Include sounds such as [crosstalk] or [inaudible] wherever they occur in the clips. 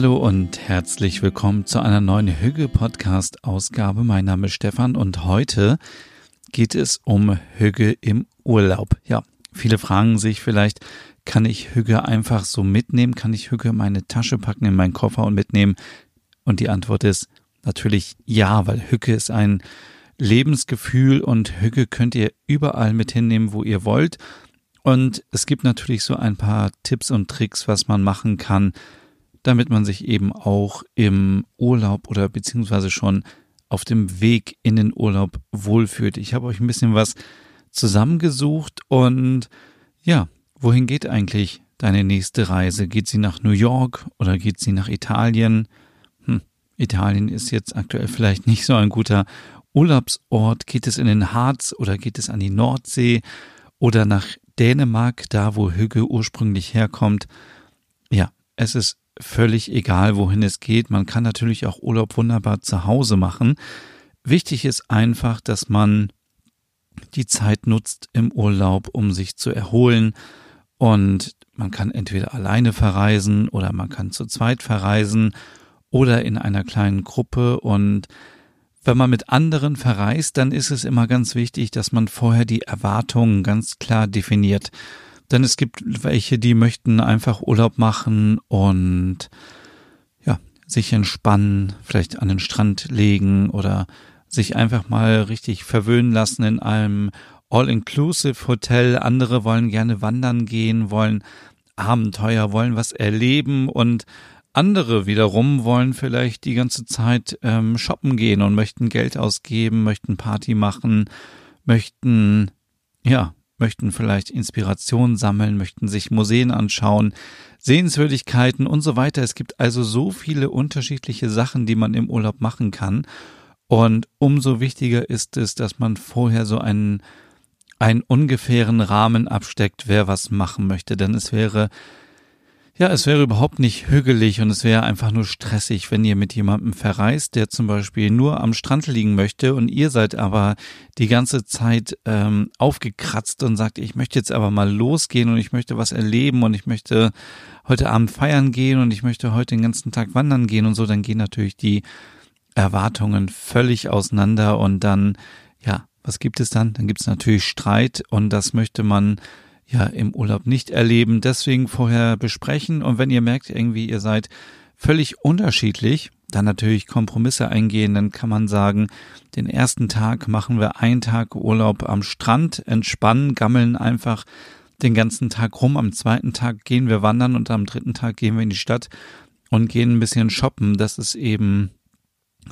Hallo und herzlich willkommen zu einer neuen Hügge-Podcast-Ausgabe. Mein Name ist Stefan und heute geht es um Hügge im Urlaub. Ja, viele fragen sich vielleicht, kann ich Hügge einfach so mitnehmen? Kann ich Hügge in meine Tasche packen, in meinen Koffer und mitnehmen? Und die Antwort ist natürlich ja, weil Hügge ist ein Lebensgefühl und Hügge könnt ihr überall mit hinnehmen, wo ihr wollt. Und es gibt natürlich so ein paar Tipps und Tricks, was man machen kann, damit man sich eben auch im Urlaub oder beziehungsweise schon auf dem Weg in den Urlaub wohlfühlt. Ich habe euch ein bisschen was zusammengesucht und ja, wohin geht eigentlich deine nächste Reise? Geht sie nach New York oder geht sie nach Italien? Hm, Italien ist jetzt aktuell vielleicht nicht so ein guter Urlaubsort. Geht es in den Harz oder geht es an die Nordsee oder nach Dänemark, da wo Hügge ursprünglich herkommt? Ja, es ist völlig egal, wohin es geht. Man kann natürlich auch Urlaub wunderbar zu Hause machen. Wichtig ist einfach, dass man die Zeit nutzt im Urlaub, um sich zu erholen. Und man kann entweder alleine verreisen oder man kann zu zweit verreisen oder in einer kleinen Gruppe. Und wenn man mit anderen verreist, dann ist es immer ganz wichtig, dass man vorher die Erwartungen ganz klar definiert. Denn es gibt welche, die möchten einfach Urlaub machen und ja, sich entspannen, vielleicht an den Strand legen oder sich einfach mal richtig verwöhnen lassen in einem All-Inclusive-Hotel. Andere wollen gerne wandern gehen, wollen Abenteuer, wollen was erleben und andere wiederum wollen vielleicht die ganze Zeit ähm, shoppen gehen und möchten Geld ausgeben, möchten Party machen, möchten ja möchten vielleicht Inspiration sammeln, möchten sich Museen anschauen, Sehenswürdigkeiten und so weiter. Es gibt also so viele unterschiedliche Sachen, die man im Urlaub machen kann. Und umso wichtiger ist es, dass man vorher so einen, einen ungefähren Rahmen absteckt, wer was machen möchte. Denn es wäre ja, es wäre überhaupt nicht hügelig und es wäre einfach nur stressig, wenn ihr mit jemandem verreist, der zum Beispiel nur am Strand liegen möchte und ihr seid aber die ganze Zeit ähm, aufgekratzt und sagt, ich möchte jetzt aber mal losgehen und ich möchte was erleben und ich möchte heute Abend feiern gehen und ich möchte heute den ganzen Tag wandern gehen und so, dann gehen natürlich die Erwartungen völlig auseinander und dann, ja, was gibt es dann? Dann gibt es natürlich Streit und das möchte man ja im Urlaub nicht erleben. Deswegen vorher besprechen und wenn ihr merkt, irgendwie ihr seid völlig unterschiedlich, dann natürlich Kompromisse eingehen. Dann kann man sagen, den ersten Tag machen wir einen Tag Urlaub am Strand, entspannen, gammeln einfach den ganzen Tag rum. Am zweiten Tag gehen wir wandern und am dritten Tag gehen wir in die Stadt und gehen ein bisschen shoppen. Das ist eben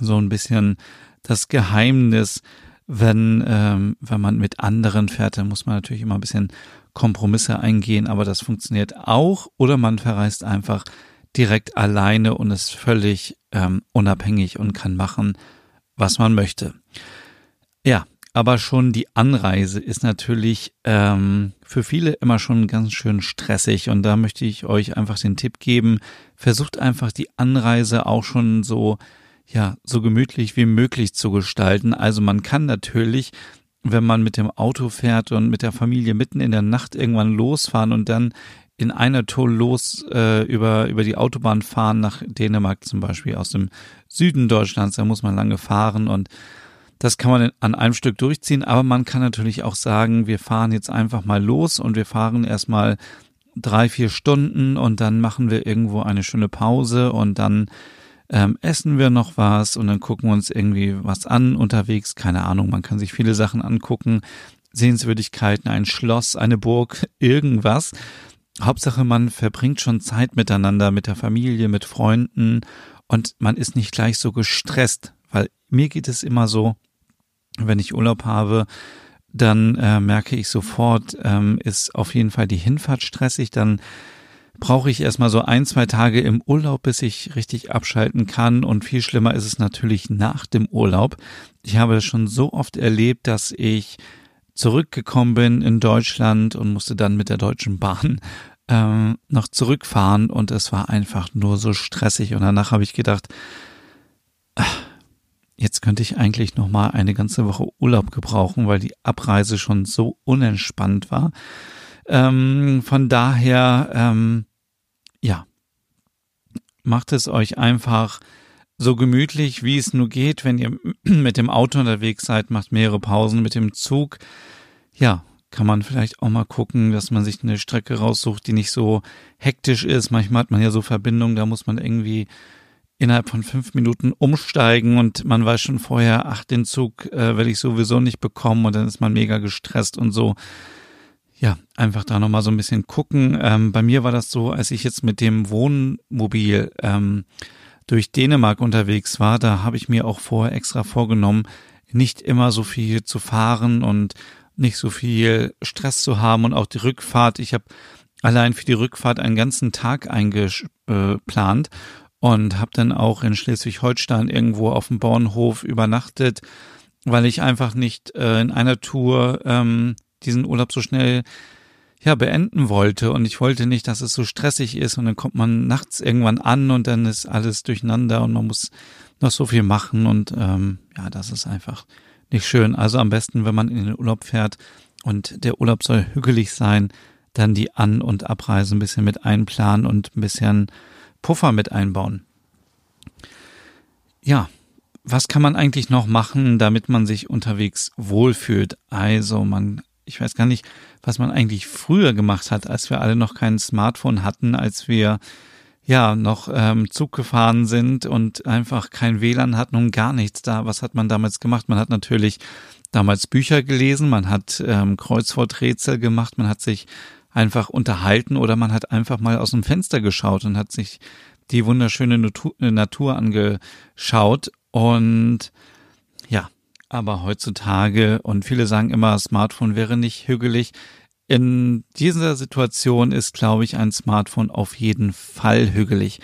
so ein bisschen das Geheimnis, wenn, ähm, wenn man mit anderen fährt, dann muss man natürlich immer ein bisschen Kompromisse eingehen, aber das funktioniert auch. Oder man verreist einfach direkt alleine und ist völlig ähm, unabhängig und kann machen, was man möchte. Ja, aber schon die Anreise ist natürlich ähm, für viele immer schon ganz schön stressig und da möchte ich euch einfach den Tipp geben, versucht einfach die Anreise auch schon so ja, so gemütlich wie möglich zu gestalten. Also man kann natürlich wenn man mit dem Auto fährt und mit der Familie mitten in der Nacht irgendwann losfahren und dann in einer Tour los äh, über, über die Autobahn fahren nach Dänemark zum Beispiel aus dem Süden Deutschlands, da muss man lange fahren und das kann man an einem Stück durchziehen, aber man kann natürlich auch sagen, wir fahren jetzt einfach mal los und wir fahren erstmal drei, vier Stunden und dann machen wir irgendwo eine schöne Pause und dann ähm, essen wir noch was und dann gucken wir uns irgendwie was an unterwegs. Keine Ahnung, man kann sich viele Sachen angucken. Sehenswürdigkeiten, ein Schloss, eine Burg, [laughs] irgendwas. Hauptsache, man verbringt schon Zeit miteinander, mit der Familie, mit Freunden und man ist nicht gleich so gestresst, weil mir geht es immer so, wenn ich Urlaub habe, dann äh, merke ich sofort, ähm, ist auf jeden Fall die Hinfahrt stressig, dann brauche ich erstmal so ein, zwei Tage im Urlaub, bis ich richtig abschalten kann. Und viel schlimmer ist es natürlich nach dem Urlaub. Ich habe schon so oft erlebt, dass ich zurückgekommen bin in Deutschland und musste dann mit der Deutschen Bahn ähm, noch zurückfahren und es war einfach nur so stressig und danach habe ich gedacht, jetzt könnte ich eigentlich noch mal eine ganze Woche Urlaub gebrauchen, weil die Abreise schon so unentspannt war. Ähm, von daher, ähm, ja, macht es euch einfach so gemütlich, wie es nur geht, wenn ihr [clears throat] mit dem Auto unterwegs seid, macht mehrere Pausen mit dem Zug. Ja, kann man vielleicht auch mal gucken, dass man sich eine Strecke raussucht, die nicht so hektisch ist. Manchmal hat man ja so Verbindungen, da muss man irgendwie innerhalb von fünf Minuten umsteigen und man weiß schon vorher, ach, den Zug äh, werde ich sowieso nicht bekommen und dann ist man mega gestresst und so. Ja, einfach da nochmal so ein bisschen gucken. Ähm, bei mir war das so, als ich jetzt mit dem Wohnmobil ähm, durch Dänemark unterwegs war, da habe ich mir auch vorher extra vorgenommen, nicht immer so viel zu fahren und nicht so viel Stress zu haben und auch die Rückfahrt. Ich habe allein für die Rückfahrt einen ganzen Tag eingeplant und habe dann auch in Schleswig-Holstein irgendwo auf dem Bauernhof übernachtet, weil ich einfach nicht äh, in einer Tour ähm, diesen Urlaub so schnell ja beenden wollte und ich wollte nicht, dass es so stressig ist und dann kommt man nachts irgendwann an und dann ist alles durcheinander und man muss noch so viel machen und ähm, ja, das ist einfach nicht schön. Also am besten, wenn man in den Urlaub fährt und der Urlaub soll hügelig sein, dann die An- und Abreise ein bisschen mit einplanen und ein bisschen Puffer mit einbauen. Ja, was kann man eigentlich noch machen, damit man sich unterwegs wohlfühlt? Also man, ich weiß gar nicht, was man eigentlich früher gemacht hat, als wir alle noch kein Smartphone hatten, als wir ja noch ähm, Zug gefahren sind und einfach kein WLAN hatten und gar nichts da. Was hat man damals gemacht? Man hat natürlich damals Bücher gelesen, man hat ähm, Kreuzworträtsel gemacht, man hat sich einfach unterhalten oder man hat einfach mal aus dem Fenster geschaut und hat sich die wunderschöne Natur, Natur angeschaut und ja, aber heutzutage und viele sagen immer, Smartphone wäre nicht hügelig. In dieser Situation ist, glaube ich, ein Smartphone auf jeden Fall hügelig.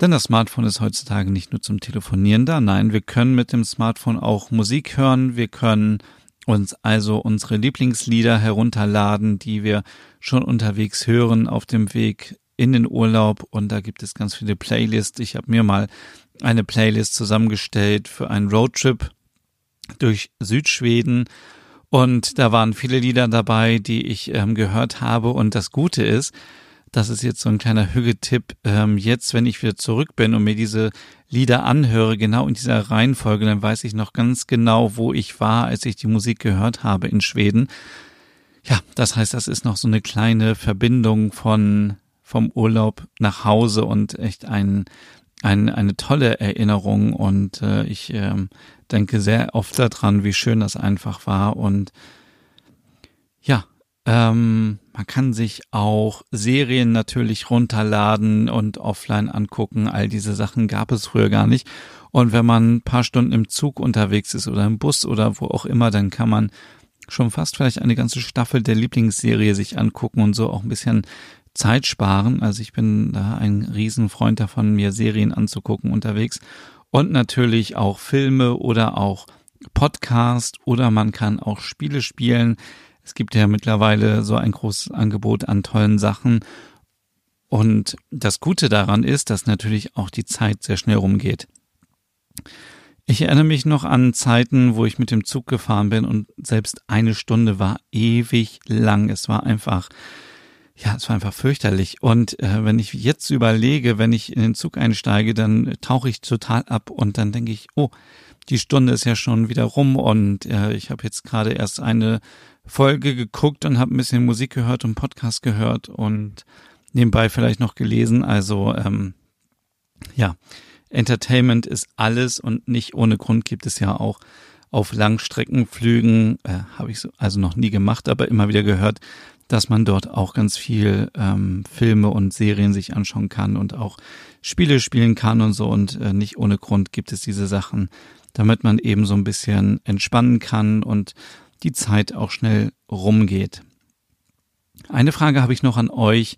Denn das Smartphone ist heutzutage nicht nur zum Telefonieren da. Nein, wir können mit dem Smartphone auch Musik hören. Wir können uns also unsere Lieblingslieder herunterladen, die wir schon unterwegs hören auf dem Weg in den Urlaub. Und da gibt es ganz viele Playlists. Ich habe mir mal eine Playlist zusammengestellt für einen Roadtrip durch Südschweden und da waren viele Lieder dabei, die ich ähm, gehört habe. Und das Gute ist, das ist jetzt so ein kleiner Hügetipp, ähm, jetzt, wenn ich wieder zurück bin und mir diese Lieder anhöre, genau in dieser Reihenfolge, dann weiß ich noch ganz genau, wo ich war, als ich die Musik gehört habe in Schweden. Ja, das heißt, das ist noch so eine kleine Verbindung von vom Urlaub nach Hause und echt ein, ein eine tolle Erinnerung und äh, ich ähm, denke sehr oft daran, wie schön das einfach war und ja, ähm, man kann sich auch Serien natürlich runterladen und offline angucken. All diese Sachen gab es früher gar nicht. Und wenn man ein paar Stunden im Zug unterwegs ist oder im Bus oder wo auch immer, dann kann man schon fast vielleicht eine ganze Staffel der Lieblingsserie sich angucken und so auch ein bisschen Zeit sparen. Also ich bin da ein Riesenfreund davon, mir Serien anzugucken unterwegs und natürlich auch Filme oder auch Podcast oder man kann auch Spiele spielen. Es gibt ja mittlerweile so ein großes Angebot an tollen Sachen. Und das Gute daran ist, dass natürlich auch die Zeit sehr schnell rumgeht. Ich erinnere mich noch an Zeiten, wo ich mit dem Zug gefahren bin und selbst eine Stunde war ewig lang. Es war einfach ja, es war einfach fürchterlich. Und äh, wenn ich jetzt überlege, wenn ich in den Zug einsteige, dann tauche ich total ab und dann denke ich, oh, die Stunde ist ja schon wieder rum und äh, ich habe jetzt gerade erst eine Folge geguckt und habe ein bisschen Musik gehört und Podcast gehört und nebenbei vielleicht noch gelesen. Also ähm, ja, Entertainment ist alles und nicht ohne Grund gibt es ja auch auf Langstreckenflügen, äh, habe ich so, also noch nie gemacht, aber immer wieder gehört, dass man dort auch ganz viel ähm, Filme und Serien sich anschauen kann und auch Spiele spielen kann und so. Und äh, nicht ohne Grund gibt es diese Sachen, damit man eben so ein bisschen entspannen kann und die Zeit auch schnell rumgeht. Eine Frage habe ich noch an euch.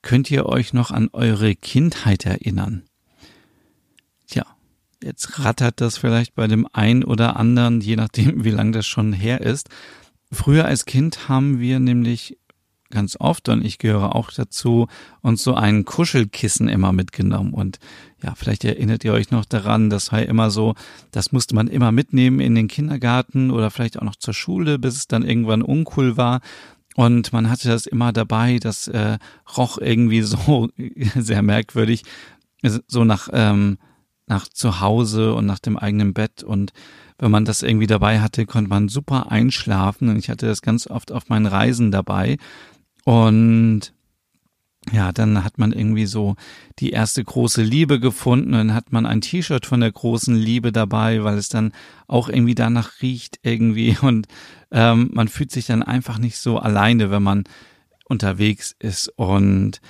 Könnt ihr euch noch an eure Kindheit erinnern? Tja, jetzt rattert das vielleicht bei dem einen oder anderen, je nachdem, wie lang das schon her ist. Früher als Kind haben wir nämlich ganz oft und ich gehöre auch dazu, uns so ein Kuschelkissen immer mitgenommen. Und ja, vielleicht erinnert ihr euch noch daran, das war immer so, das musste man immer mitnehmen in den Kindergarten oder vielleicht auch noch zur Schule, bis es dann irgendwann uncool war. Und man hatte das immer dabei, das äh, roch irgendwie so [laughs] sehr merkwürdig, so nach, ähm, nach zu Hause und nach dem eigenen Bett. Und wenn man das irgendwie dabei hatte, konnte man super einschlafen. Und ich hatte das ganz oft auf meinen Reisen dabei. Und ja, dann hat man irgendwie so die erste große Liebe gefunden. Dann hat man ein T-Shirt von der großen Liebe dabei, weil es dann auch irgendwie danach riecht irgendwie. [laughs] Und ähm, man fühlt sich dann einfach nicht so alleine, wenn man unterwegs ist. Und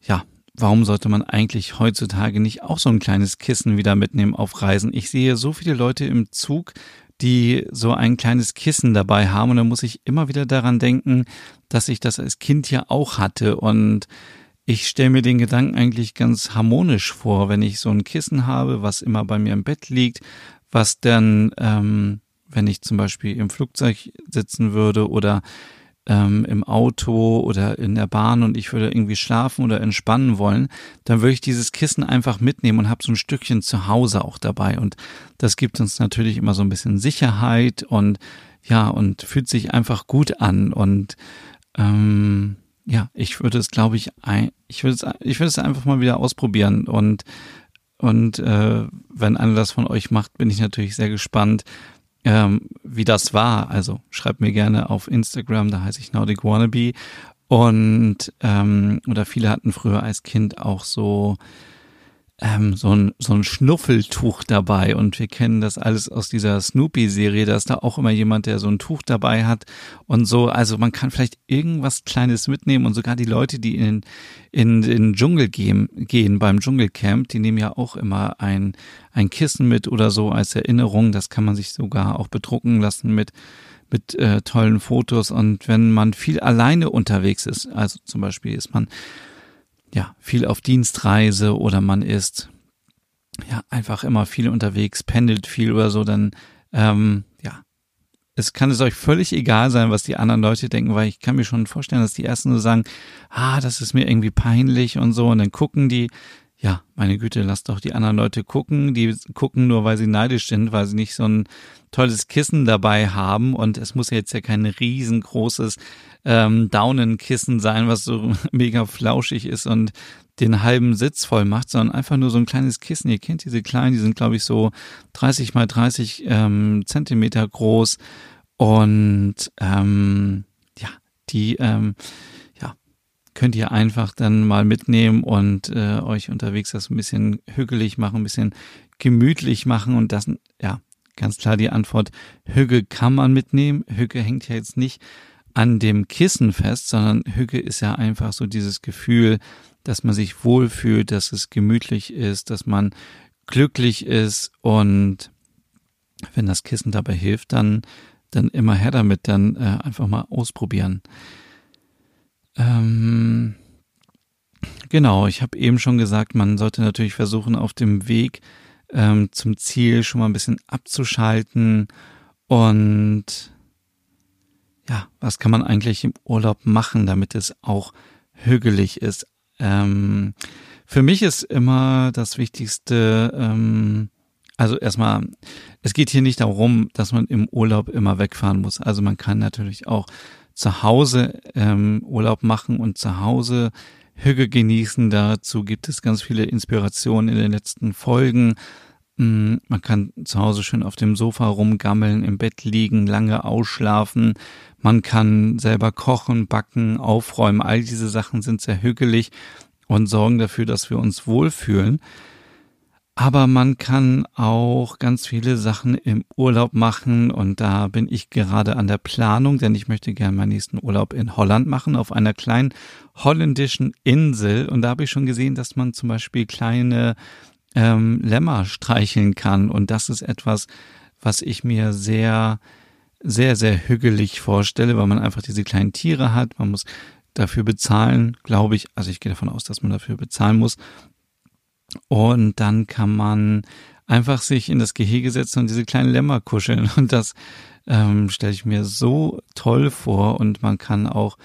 ja, warum sollte man eigentlich heutzutage nicht auch so ein kleines Kissen wieder mitnehmen auf Reisen? Ich sehe so viele Leute im Zug, die so ein kleines Kissen dabei haben. Und da muss ich immer wieder daran denken, dass ich das als Kind ja auch hatte. Und ich stelle mir den Gedanken eigentlich ganz harmonisch vor, wenn ich so ein Kissen habe, was immer bei mir im Bett liegt, was dann, ähm, wenn ich zum Beispiel im Flugzeug sitzen würde oder ähm, im Auto oder in der Bahn und ich würde irgendwie schlafen oder entspannen wollen, dann würde ich dieses Kissen einfach mitnehmen und habe so ein Stückchen zu Hause auch dabei. Und das gibt uns natürlich immer so ein bisschen Sicherheit und ja, und fühlt sich einfach gut an. Und ähm, ja, ich würde es, glaube ich, ein, ich würde es, ich würde es einfach mal wieder ausprobieren und und äh, wenn einer das von euch macht, bin ich natürlich sehr gespannt, ähm, wie das war. Also schreibt mir gerne auf Instagram, da heiße ich Nordic Wannabe. Und ähm, oder viele hatten früher als Kind auch so ähm, so ein so ein Schnuffeltuch dabei und wir kennen das alles aus dieser Snoopy-Serie. Da ist da auch immer jemand, der so ein Tuch dabei hat und so. Also man kann vielleicht irgendwas Kleines mitnehmen und sogar die Leute, die in in den Dschungel gehen, gehen beim Dschungelcamp, die nehmen ja auch immer ein ein Kissen mit oder so als Erinnerung. Das kann man sich sogar auch bedrucken lassen mit mit äh, tollen Fotos und wenn man viel alleine unterwegs ist, also zum Beispiel ist man ja, viel auf Dienstreise oder man ist ja einfach immer viel unterwegs, pendelt viel oder so, dann ähm, ja, es kann es euch völlig egal sein, was die anderen Leute denken, weil ich kann mir schon vorstellen, dass die ersten so sagen, ah, das ist mir irgendwie peinlich und so, und dann gucken die, ja, meine Güte, lasst doch die anderen Leute gucken. Die gucken nur, weil sie neidisch sind, weil sie nicht so ein tolles Kissen dabei haben. Und es muss jetzt ja kein riesengroßes ähm, Daunenkissen sein, was so [laughs] mega flauschig ist und den halben Sitz voll macht, sondern einfach nur so ein kleines Kissen. Ihr kennt diese kleinen, die sind, glaube ich, so 30 mal 30 ähm, Zentimeter groß. Und ähm, ja, die ähm, könnt ihr einfach dann mal mitnehmen und äh, euch unterwegs das ein bisschen hügelig machen, ein bisschen gemütlich machen und das, ja, ganz klar die Antwort, Hüge kann man mitnehmen. Hüge hängt ja jetzt nicht an dem Kissen fest, sondern Hüge ist ja einfach so dieses Gefühl, dass man sich wohlfühlt, dass es gemütlich ist, dass man glücklich ist und wenn das Kissen dabei hilft, dann, dann immer her damit, dann äh, einfach mal ausprobieren. Ähm, genau, ich habe eben schon gesagt, man sollte natürlich versuchen, auf dem Weg ähm, zum Ziel schon mal ein bisschen abzuschalten und ja, was kann man eigentlich im Urlaub machen, damit es auch hügelig ist? Ähm, für mich ist immer das Wichtigste, ähm, also erstmal, es geht hier nicht darum, dass man im Urlaub immer wegfahren muss. Also man kann natürlich auch zu Hause ähm, Urlaub machen und zu Hause Hüge genießen. Dazu gibt es ganz viele Inspirationen in den letzten Folgen. Mm, man kann zu Hause schön auf dem Sofa rumgammeln, im Bett liegen, lange ausschlafen. Man kann selber kochen, backen, aufräumen. All diese Sachen sind sehr hügelig und sorgen dafür, dass wir uns wohlfühlen. Aber man kann auch ganz viele Sachen im Urlaub machen und da bin ich gerade an der Planung, denn ich möchte gerne meinen nächsten Urlaub in Holland machen, auf einer kleinen holländischen Insel. Und da habe ich schon gesehen, dass man zum Beispiel kleine ähm, Lämmer streicheln kann. Und das ist etwas, was ich mir sehr, sehr, sehr hügelig vorstelle, weil man einfach diese kleinen Tiere hat. Man muss dafür bezahlen, glaube ich. Also ich gehe davon aus, dass man dafür bezahlen muss. Und dann kann man einfach sich in das Gehege setzen und diese kleinen Lämmer kuscheln. [laughs] Und das ähm, stelle ich mir so toll vor. Und man kann auch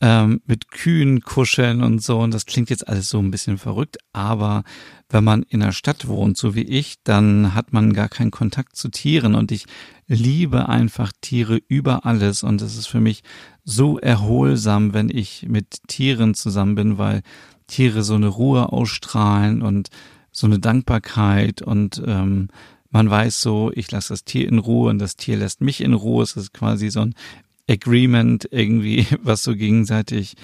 ähm, mit Kühen kuscheln und so. Und das klingt jetzt alles so ein bisschen verrückt, aber wenn man in der Stadt wohnt, so wie ich, dann hat man gar keinen Kontakt zu Tieren. Und ich liebe einfach Tiere über alles. Und es ist für mich so erholsam, wenn ich mit Tieren zusammen bin, weil Tiere so eine Ruhe ausstrahlen und so eine Dankbarkeit und ähm, man weiß so, ich lasse das Tier in Ruhe und das Tier lässt mich in Ruhe. Es ist quasi so ein Agreement irgendwie, [laughs] was so gegenseitig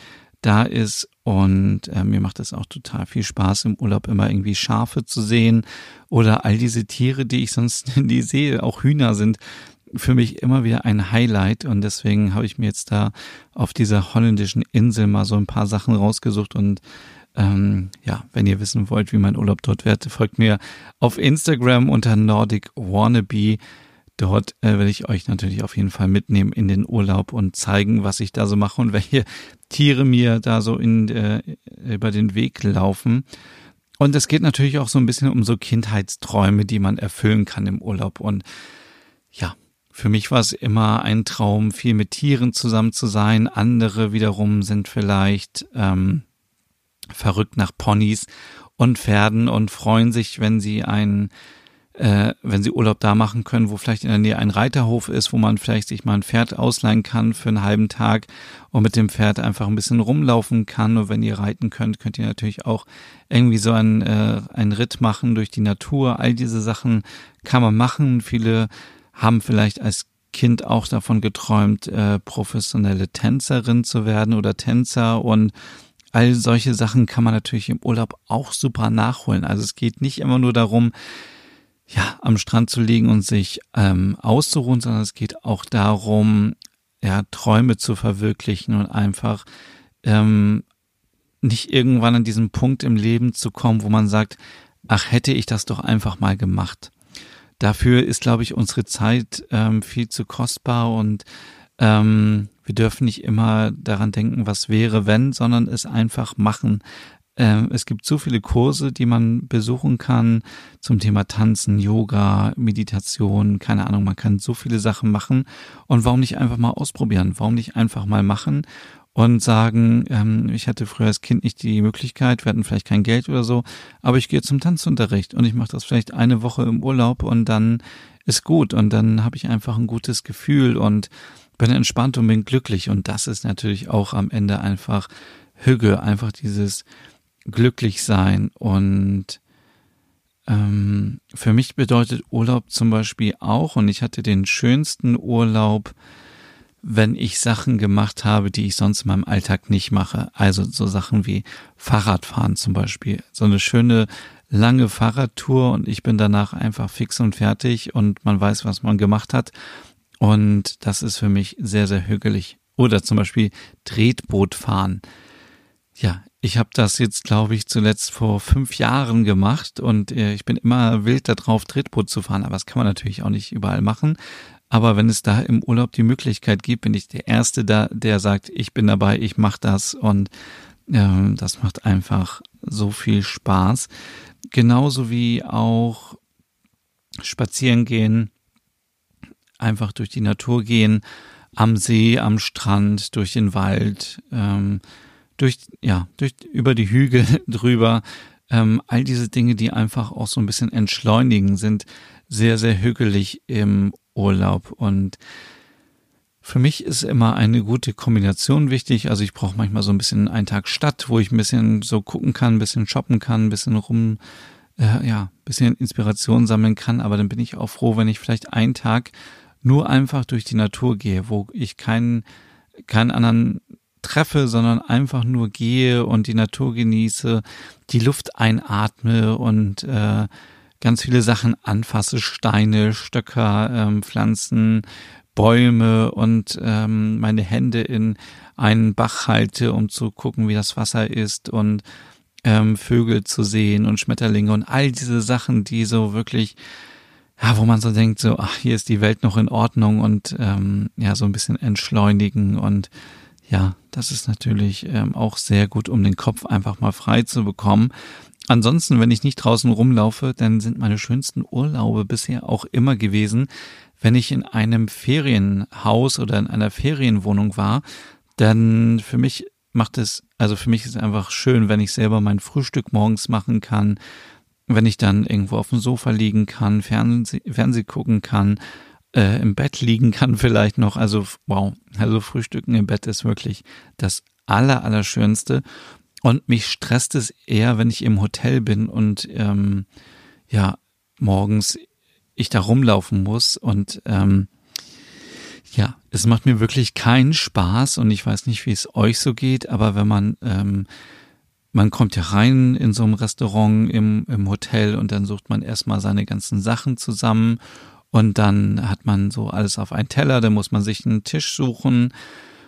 da ist. Und äh, mir macht es auch total viel Spaß, im Urlaub immer irgendwie Schafe zu sehen oder all diese Tiere, die ich sonst [laughs] nie sehe. Auch Hühner sind für mich immer wieder ein Highlight und deswegen habe ich mir jetzt da auf dieser holländischen Insel mal so ein paar Sachen rausgesucht und ähm, ja, wenn ihr wissen wollt, wie mein Urlaub dort wird, folgt mir auf Instagram unter Nordic Wannabe. Dort äh, werde ich euch natürlich auf jeden Fall mitnehmen in den Urlaub und zeigen, was ich da so mache und [laughs] welche Tiere mir da so in, äh, über den Weg laufen. Und es geht natürlich auch so ein bisschen um so Kindheitsträume, die man erfüllen kann im Urlaub. Und ja, für mich war es immer ein Traum, viel mit Tieren zusammen zu sein. Andere wiederum sind vielleicht ähm, verrückt nach Ponys und Pferden und freuen sich, wenn sie einen äh, wenn sie Urlaub da machen können, wo vielleicht in der Nähe ein Reiterhof ist, wo man vielleicht sich mal ein Pferd ausleihen kann für einen halben Tag und mit dem Pferd einfach ein bisschen rumlaufen kann. Und wenn ihr reiten könnt, könnt ihr natürlich auch irgendwie so einen, äh, einen Ritt machen durch die Natur. All diese Sachen kann man machen. Viele haben vielleicht als Kind auch davon geträumt, äh, professionelle Tänzerin zu werden oder Tänzer und all solche Sachen kann man natürlich im Urlaub auch super nachholen. Also es geht nicht immer nur darum, ja, am Strand zu liegen und sich ähm, auszuruhen, sondern es geht auch darum, ja, Träume zu verwirklichen und einfach ähm, nicht irgendwann an diesen Punkt im Leben zu kommen, wo man sagt, ach, hätte ich das doch einfach mal gemacht. Dafür ist, glaube ich, unsere Zeit ähm, viel zu kostbar und ähm, wir dürfen nicht immer daran denken, was wäre, wenn, sondern es einfach machen. Ähm, es gibt so viele Kurse, die man besuchen kann zum Thema Tanzen, Yoga, Meditation, keine Ahnung, man kann so viele Sachen machen. Und warum nicht einfach mal ausprobieren? Warum nicht einfach mal machen und sagen, ähm, ich hatte früher als Kind nicht die Möglichkeit, wir hatten vielleicht kein Geld oder so, aber ich gehe zum Tanzunterricht und ich mache das vielleicht eine Woche im Urlaub und dann ist gut und dann habe ich einfach ein gutes Gefühl und bin entspannt und bin glücklich. Und das ist natürlich auch am Ende einfach Hüge, einfach dieses glücklich sein. Und ähm, für mich bedeutet Urlaub zum Beispiel auch, und ich hatte den schönsten Urlaub, wenn ich Sachen gemacht habe, die ich sonst in meinem Alltag nicht mache. Also so Sachen wie Fahrradfahren zum Beispiel. So eine schöne lange Fahrradtour und ich bin danach einfach fix und fertig und man weiß, was man gemacht hat. Und das ist für mich sehr, sehr hügelig. Oder zum Beispiel Tretboot fahren. Ja, ich habe das jetzt, glaube ich, zuletzt vor fünf Jahren gemacht und äh, ich bin immer wild darauf, Tretboot zu fahren. Aber das kann man natürlich auch nicht überall machen. Aber wenn es da im Urlaub die Möglichkeit gibt, bin ich der Erste da, der sagt, ich bin dabei, ich mache das und äh, das macht einfach so viel Spaß. Genauso wie auch spazieren gehen, einfach durch die Natur gehen, am See, am Strand, durch den Wald, ähm, durch, ja, durch, über die Hügel [laughs] drüber. Ähm, all diese Dinge, die einfach auch so ein bisschen entschleunigen, sind sehr, sehr hügelig im Urlaub. Und für mich ist immer eine gute Kombination wichtig. Also ich brauche manchmal so ein bisschen einen Tag Stadt, wo ich ein bisschen so gucken kann, ein bisschen shoppen kann, ein bisschen rum, äh, ja, ein bisschen Inspiration sammeln kann. Aber dann bin ich auch froh, wenn ich vielleicht einen Tag nur einfach durch die Natur gehe, wo ich keinen, keinen anderen treffe, sondern einfach nur gehe und die Natur genieße, die Luft einatme und äh, ganz viele Sachen anfasse, Steine, Stöcker, ähm, Pflanzen, Bäume und ähm, meine Hände in einen Bach halte, um zu gucken, wie das Wasser ist und ähm, Vögel zu sehen und Schmetterlinge und all diese Sachen, die so wirklich ja, wo man so denkt, so, ach, hier ist die Welt noch in Ordnung und ähm, ja, so ein bisschen entschleunigen und ja, das ist natürlich ähm, auch sehr gut, um den Kopf einfach mal frei zu bekommen. Ansonsten, wenn ich nicht draußen rumlaufe, dann sind meine schönsten Urlaube bisher auch immer gewesen, wenn ich in einem Ferienhaus oder in einer Ferienwohnung war. Dann für mich macht es, also für mich ist es einfach schön, wenn ich selber mein Frühstück morgens machen kann, wenn ich dann irgendwo auf dem Sofa liegen kann, Fernseh, Fernseh gucken kann, äh, im Bett liegen kann [laughs] vielleicht noch. Also wow, also Frühstücken im Bett ist wirklich das aller, allerschönste. Und mich stresst es eher, wenn ich im Hotel bin und ähm, ja, morgens ich da rumlaufen muss und ähm, ja, es macht mir wirklich keinen Spaß und ich weiß nicht, wie es euch so geht, aber wenn man ähm, man kommt ja rein in so einem Restaurant im, im Hotel und dann sucht man erstmal seine ganzen Sachen zusammen und dann hat man so alles auf einen Teller, dann muss man sich einen Tisch suchen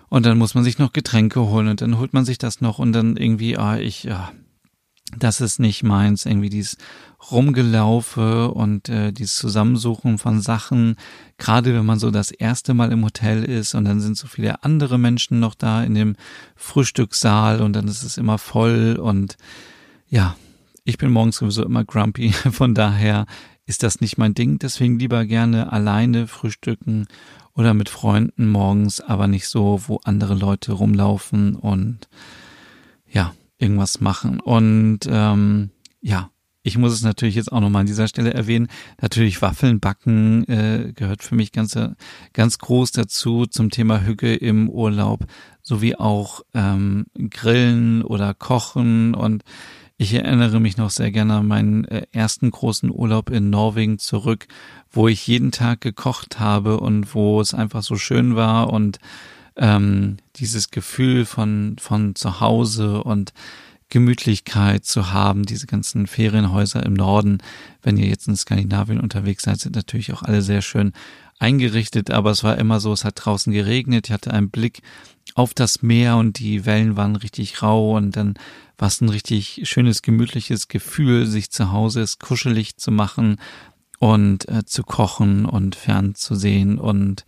und dann muss man sich noch Getränke holen und dann holt man sich das noch und dann irgendwie, ah, ich, ja, das ist nicht meins, irgendwie dieses Rumgelaufe und äh, dieses Zusammensuchen von Sachen, gerade wenn man so das erste Mal im Hotel ist und dann sind so viele andere Menschen noch da in dem Frühstückssaal und dann ist es immer voll und ja, ich bin morgens sowieso immer grumpy, [laughs] von daher ist das nicht mein Ding, deswegen lieber gerne alleine frühstücken oder mit Freunden morgens, aber nicht so, wo andere Leute rumlaufen und ja, irgendwas machen. Und ähm, ja, ich muss es natürlich jetzt auch nochmal an dieser Stelle erwähnen. Natürlich Waffeln backen äh, gehört für mich ganz, ganz groß dazu zum Thema Hücke im Urlaub, sowie auch ähm, Grillen oder Kochen und ich erinnere mich noch sehr gerne an meinen äh, ersten großen Urlaub in Norwegen zurück, wo ich jeden Tag gekocht habe und wo es einfach so schön war und ähm, dieses Gefühl von, von zu Hause und Gemütlichkeit zu haben, diese ganzen Ferienhäuser im Norden, wenn ihr jetzt in Skandinavien unterwegs seid, sind natürlich auch alle sehr schön eingerichtet, aber es war immer so, es hat draußen geregnet, ich hatte einen Blick auf das Meer und die Wellen waren richtig rau und dann war es ein richtig schönes, gemütliches Gefühl, sich zu Hause es kuschelig zu machen und äh, zu kochen und fernzusehen und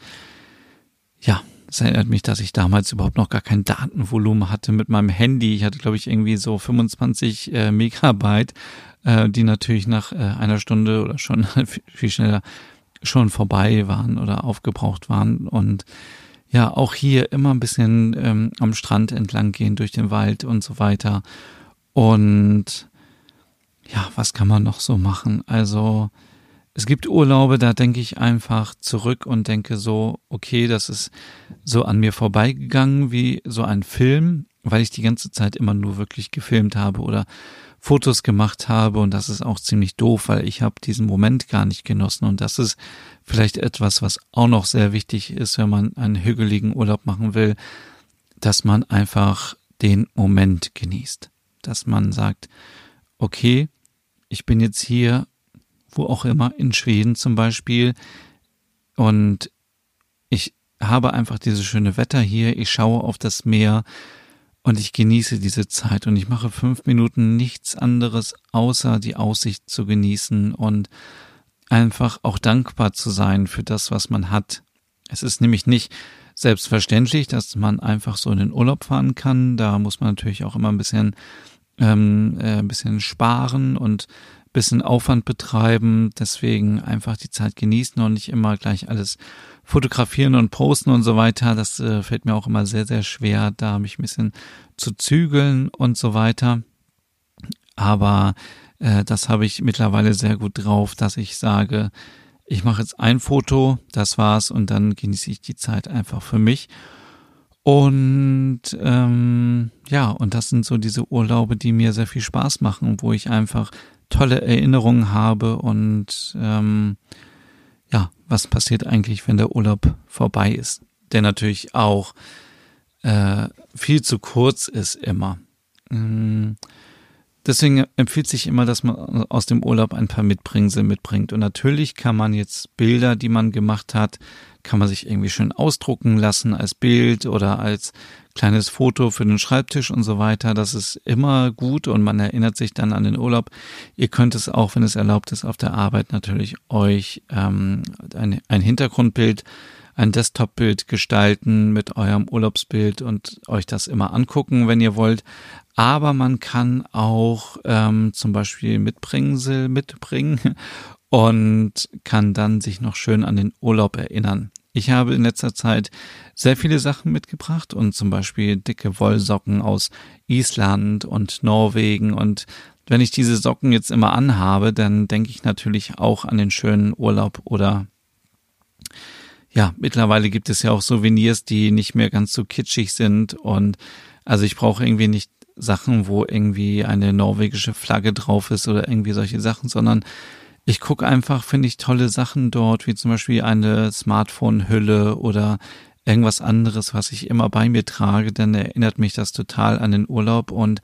ja, es erinnert mich, dass ich damals überhaupt noch gar kein Datenvolumen hatte mit meinem Handy. Ich hatte, glaube ich, irgendwie so 25 äh, Megabyte, äh, die natürlich nach äh, einer Stunde oder schon [laughs] viel schneller schon vorbei waren oder aufgebraucht waren. Und ja, auch hier immer ein bisschen ähm, am Strand entlang gehen, durch den Wald und so weiter. Und ja, was kann man noch so machen? Also, es gibt Urlaube, da denke ich einfach zurück und denke so, okay, das ist so an mir vorbeigegangen wie so ein Film, weil ich die ganze Zeit immer nur wirklich gefilmt habe oder Fotos gemacht habe und das ist auch ziemlich doof, weil ich habe diesen Moment gar nicht genossen und das ist vielleicht etwas, was auch noch sehr wichtig ist, wenn man einen hügeligen Urlaub machen will, dass man einfach den Moment genießt, dass man sagt, okay, ich bin jetzt hier wo auch immer, in Schweden zum Beispiel. Und ich habe einfach dieses schöne Wetter hier, ich schaue auf das Meer und ich genieße diese Zeit und ich mache fünf Minuten nichts anderes, außer die Aussicht zu genießen und einfach auch dankbar zu sein für das, was man hat. Es ist nämlich nicht selbstverständlich, dass man einfach so in den Urlaub fahren kann. Da muss man natürlich auch immer ein bisschen, ähm, äh, ein bisschen sparen und bisschen Aufwand betreiben, deswegen einfach die Zeit genießen und nicht immer gleich alles fotografieren und posten und so weiter. Das äh, fällt mir auch immer sehr, sehr schwer, da mich ein bisschen zu zügeln und so weiter. Aber äh, das habe ich mittlerweile sehr gut drauf, dass ich sage, ich mache jetzt ein Foto, das war's und dann genieße ich die Zeit einfach für mich. Und ähm, ja, und das sind so diese Urlaube, die mir sehr viel Spaß machen, wo ich einfach tolle Erinnerungen habe und ähm, ja, was passiert eigentlich, wenn der Urlaub vorbei ist, der natürlich auch äh, viel zu kurz ist immer. Mm, deswegen empfiehlt sich immer, dass man aus dem Urlaub ein paar Mitbringsel mitbringt. Und natürlich kann man jetzt Bilder, die man gemacht hat, kann man sich irgendwie schön ausdrucken lassen als Bild oder als kleines Foto für den Schreibtisch und so weiter. Das ist immer gut und man erinnert sich dann an den Urlaub. Ihr könnt es auch, wenn es erlaubt ist, auf der Arbeit natürlich euch ähm, ein, ein Hintergrundbild ein Desktop-Bild gestalten mit eurem Urlaubsbild und euch das immer angucken, wenn ihr wollt. Aber man kann auch ähm, zum Beispiel Mitbringsel mitbringen [laughs] und kann dann sich noch schön an den Urlaub erinnern. Ich habe in letzter Zeit sehr viele Sachen mitgebracht und zum Beispiel dicke Wollsocken aus Island und Norwegen und wenn ich diese Socken jetzt immer anhabe, dann denke ich natürlich auch an den schönen Urlaub oder ja, mittlerweile gibt es ja auch Souvenirs, die nicht mehr ganz so kitschig sind. Und also ich brauche irgendwie nicht Sachen, wo irgendwie eine norwegische Flagge drauf ist oder irgendwie solche Sachen, sondern ich gucke einfach, finde ich tolle Sachen dort, wie zum Beispiel eine Smartphone-Hülle oder irgendwas anderes, was ich immer bei mir trage, dann erinnert mich das total an den Urlaub. Und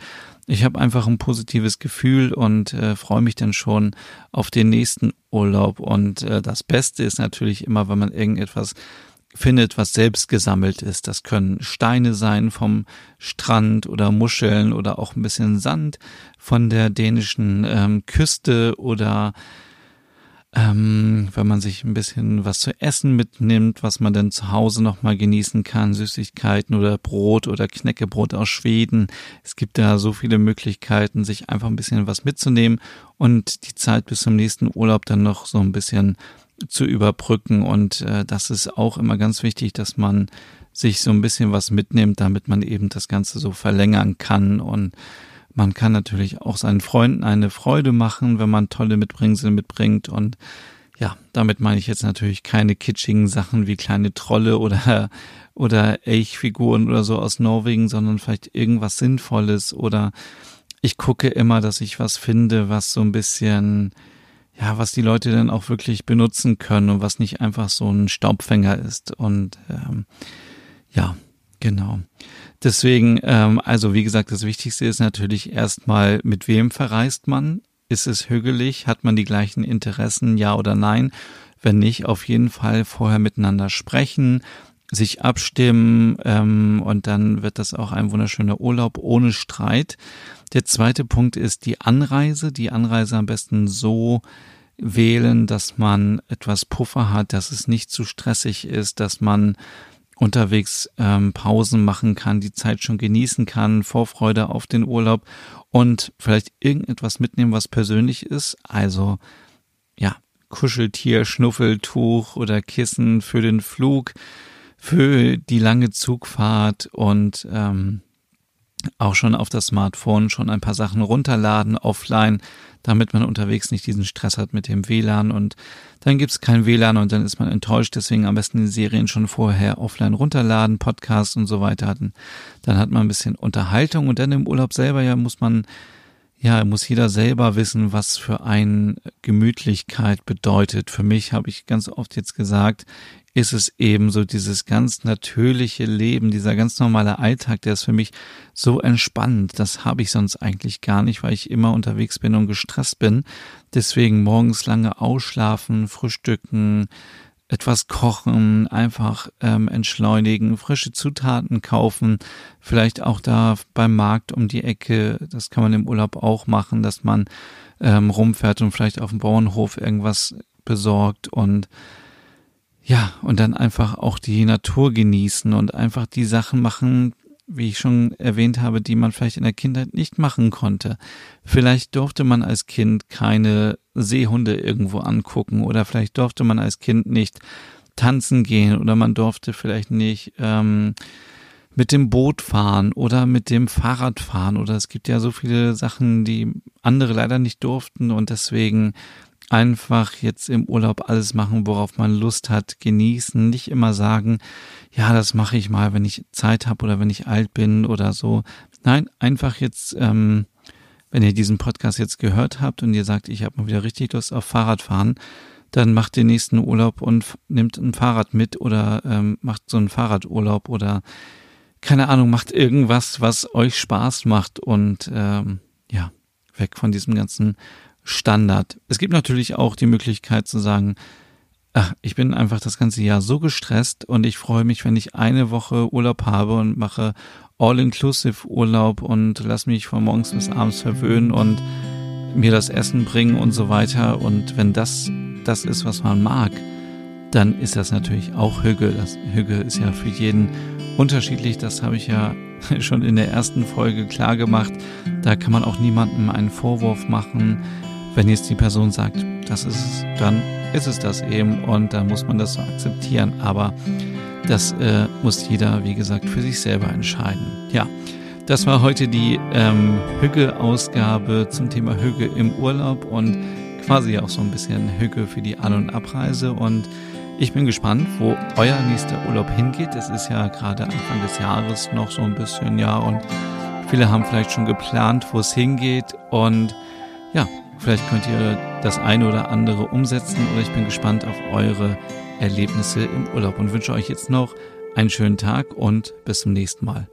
ich habe einfach ein positives Gefühl und äh, freue mich dann schon auf den nächsten Urlaub. Und äh, das Beste ist natürlich immer, wenn man irgendetwas findet, was selbst gesammelt ist. Das können Steine sein vom Strand oder Muscheln oder auch ein bisschen Sand von der dänischen ähm, Küste oder ähm, wenn man sich ein bisschen was zu essen mitnimmt, was man dann zu Hause nochmal genießen kann, Süßigkeiten oder Brot oder Knäckebrot aus Schweden. Es gibt da so viele Möglichkeiten, sich einfach ein bisschen was mitzunehmen und die Zeit bis zum nächsten Urlaub dann noch so ein bisschen zu überbrücken. Und äh, das ist auch immer ganz wichtig, dass man sich so ein bisschen was mitnimmt, damit man eben das Ganze so verlängern kann und man kann natürlich auch seinen Freunden eine Freude machen, wenn man tolle Mitbringsel mitbringt. Und ja, damit meine ich jetzt natürlich keine kitschigen Sachen wie kleine Trolle oder [laughs] oder Elchfiguren oder so aus Norwegen, sondern vielleicht irgendwas Sinnvolles. Oder ich gucke immer, dass ich was finde, was so ein bisschen ja, was die Leute dann auch wirklich benutzen können und was nicht einfach so ein Staubfänger ist. Und ähm, ja, genau. Deswegen, ähm, also wie gesagt, das Wichtigste ist natürlich erstmal, mit wem verreist man? Ist es hügelig? Hat man die gleichen Interessen? Ja oder nein? Wenn nicht, auf jeden Fall vorher miteinander sprechen, sich abstimmen ähm, und dann wird das auch ein wunderschöner Urlaub ohne Streit. Der zweite Punkt ist die Anreise. Die Anreise am besten so wählen, dass man etwas Puffer hat, dass es nicht zu stressig ist, dass man unterwegs ähm, Pausen machen kann, die Zeit schon genießen kann, Vorfreude auf den Urlaub und vielleicht irgendetwas mitnehmen, was persönlich ist. Also ja, Kuscheltier, Schnuffeltuch oder Kissen für den Flug, für die lange Zugfahrt und ähm, auch schon auf das Smartphone schon ein paar Sachen runterladen, offline, damit man unterwegs nicht diesen Stress hat mit dem WLAN und dann gibt's kein WLAN und dann ist man enttäuscht, deswegen am besten die Serien schon vorher offline runterladen, Podcasts und so weiter hatten. Dann hat man ein bisschen Unterhaltung und dann im Urlaub selber ja muss man ja, muss jeder selber wissen, was für ein Gemütlichkeit bedeutet. Für mich habe ich ganz oft jetzt gesagt, ist es eben so dieses ganz natürliche Leben, dieser ganz normale Alltag, der ist für mich so entspannend. Das habe ich sonst eigentlich gar nicht, weil ich immer unterwegs bin und gestresst bin. Deswegen morgens lange ausschlafen, frühstücken, etwas kochen, einfach ähm, entschleunigen, frische Zutaten kaufen, vielleicht auch da beim Markt um die Ecke, das kann man im Urlaub auch machen, dass man ähm, rumfährt und vielleicht auf dem Bauernhof irgendwas besorgt und ja, und dann einfach auch die Natur genießen und einfach die Sachen machen, wie ich schon erwähnt habe, die man vielleicht in der Kindheit nicht machen konnte. Vielleicht durfte man als Kind keine Seehunde irgendwo angucken oder vielleicht durfte man als Kind nicht tanzen gehen oder man durfte vielleicht nicht ähm, mit dem Boot fahren oder mit dem Fahrrad fahren oder es gibt ja so viele Sachen, die andere leider nicht durften und deswegen einfach jetzt im Urlaub alles machen, worauf man Lust hat, genießen, nicht immer sagen, ja, das mache ich mal, wenn ich Zeit habe oder wenn ich alt bin oder so. Nein, einfach jetzt, ähm, wenn ihr diesen Podcast jetzt gehört habt und ihr sagt, ich habe mal wieder richtig Lust auf Fahrradfahren, dann macht den nächsten Urlaub und nimmt ein Fahrrad mit oder ähm, macht so einen Fahrradurlaub oder keine Ahnung, macht irgendwas, was euch Spaß macht und ähm, ja, weg von diesem ganzen Standard. Es gibt natürlich auch die Möglichkeit zu sagen, ach, ich bin einfach das ganze Jahr so gestresst und ich freue mich, wenn ich eine Woche Urlaub habe und mache All-Inclusive Urlaub und lass mich von morgens bis abends verwöhnen und mir das Essen bringen und so weiter. Und wenn das das ist, was man mag, dann ist das natürlich auch Hüge. Das Hüge ist ja für jeden unterschiedlich. Das habe ich ja [laughs] schon in der ersten Folge klar gemacht. Da kann man auch niemandem einen Vorwurf machen. Wenn jetzt die Person sagt, das ist es, dann ist es das eben und dann muss man das so akzeptieren. Aber das äh, muss jeder, wie gesagt, für sich selber entscheiden. Ja, das war heute die ähm, Hügge-Ausgabe zum Thema Hügge im Urlaub und quasi auch so ein bisschen Hügge für die An- und Abreise. Und ich bin gespannt, wo euer nächster Urlaub hingeht. Es ist ja gerade Anfang des Jahres noch so ein bisschen, ja, und viele haben vielleicht schon geplant, wo es hingeht. Und ja, vielleicht könnt ihr das eine oder andere umsetzen oder ich bin gespannt auf eure Erlebnisse im Urlaub und wünsche euch jetzt noch einen schönen Tag und bis zum nächsten Mal.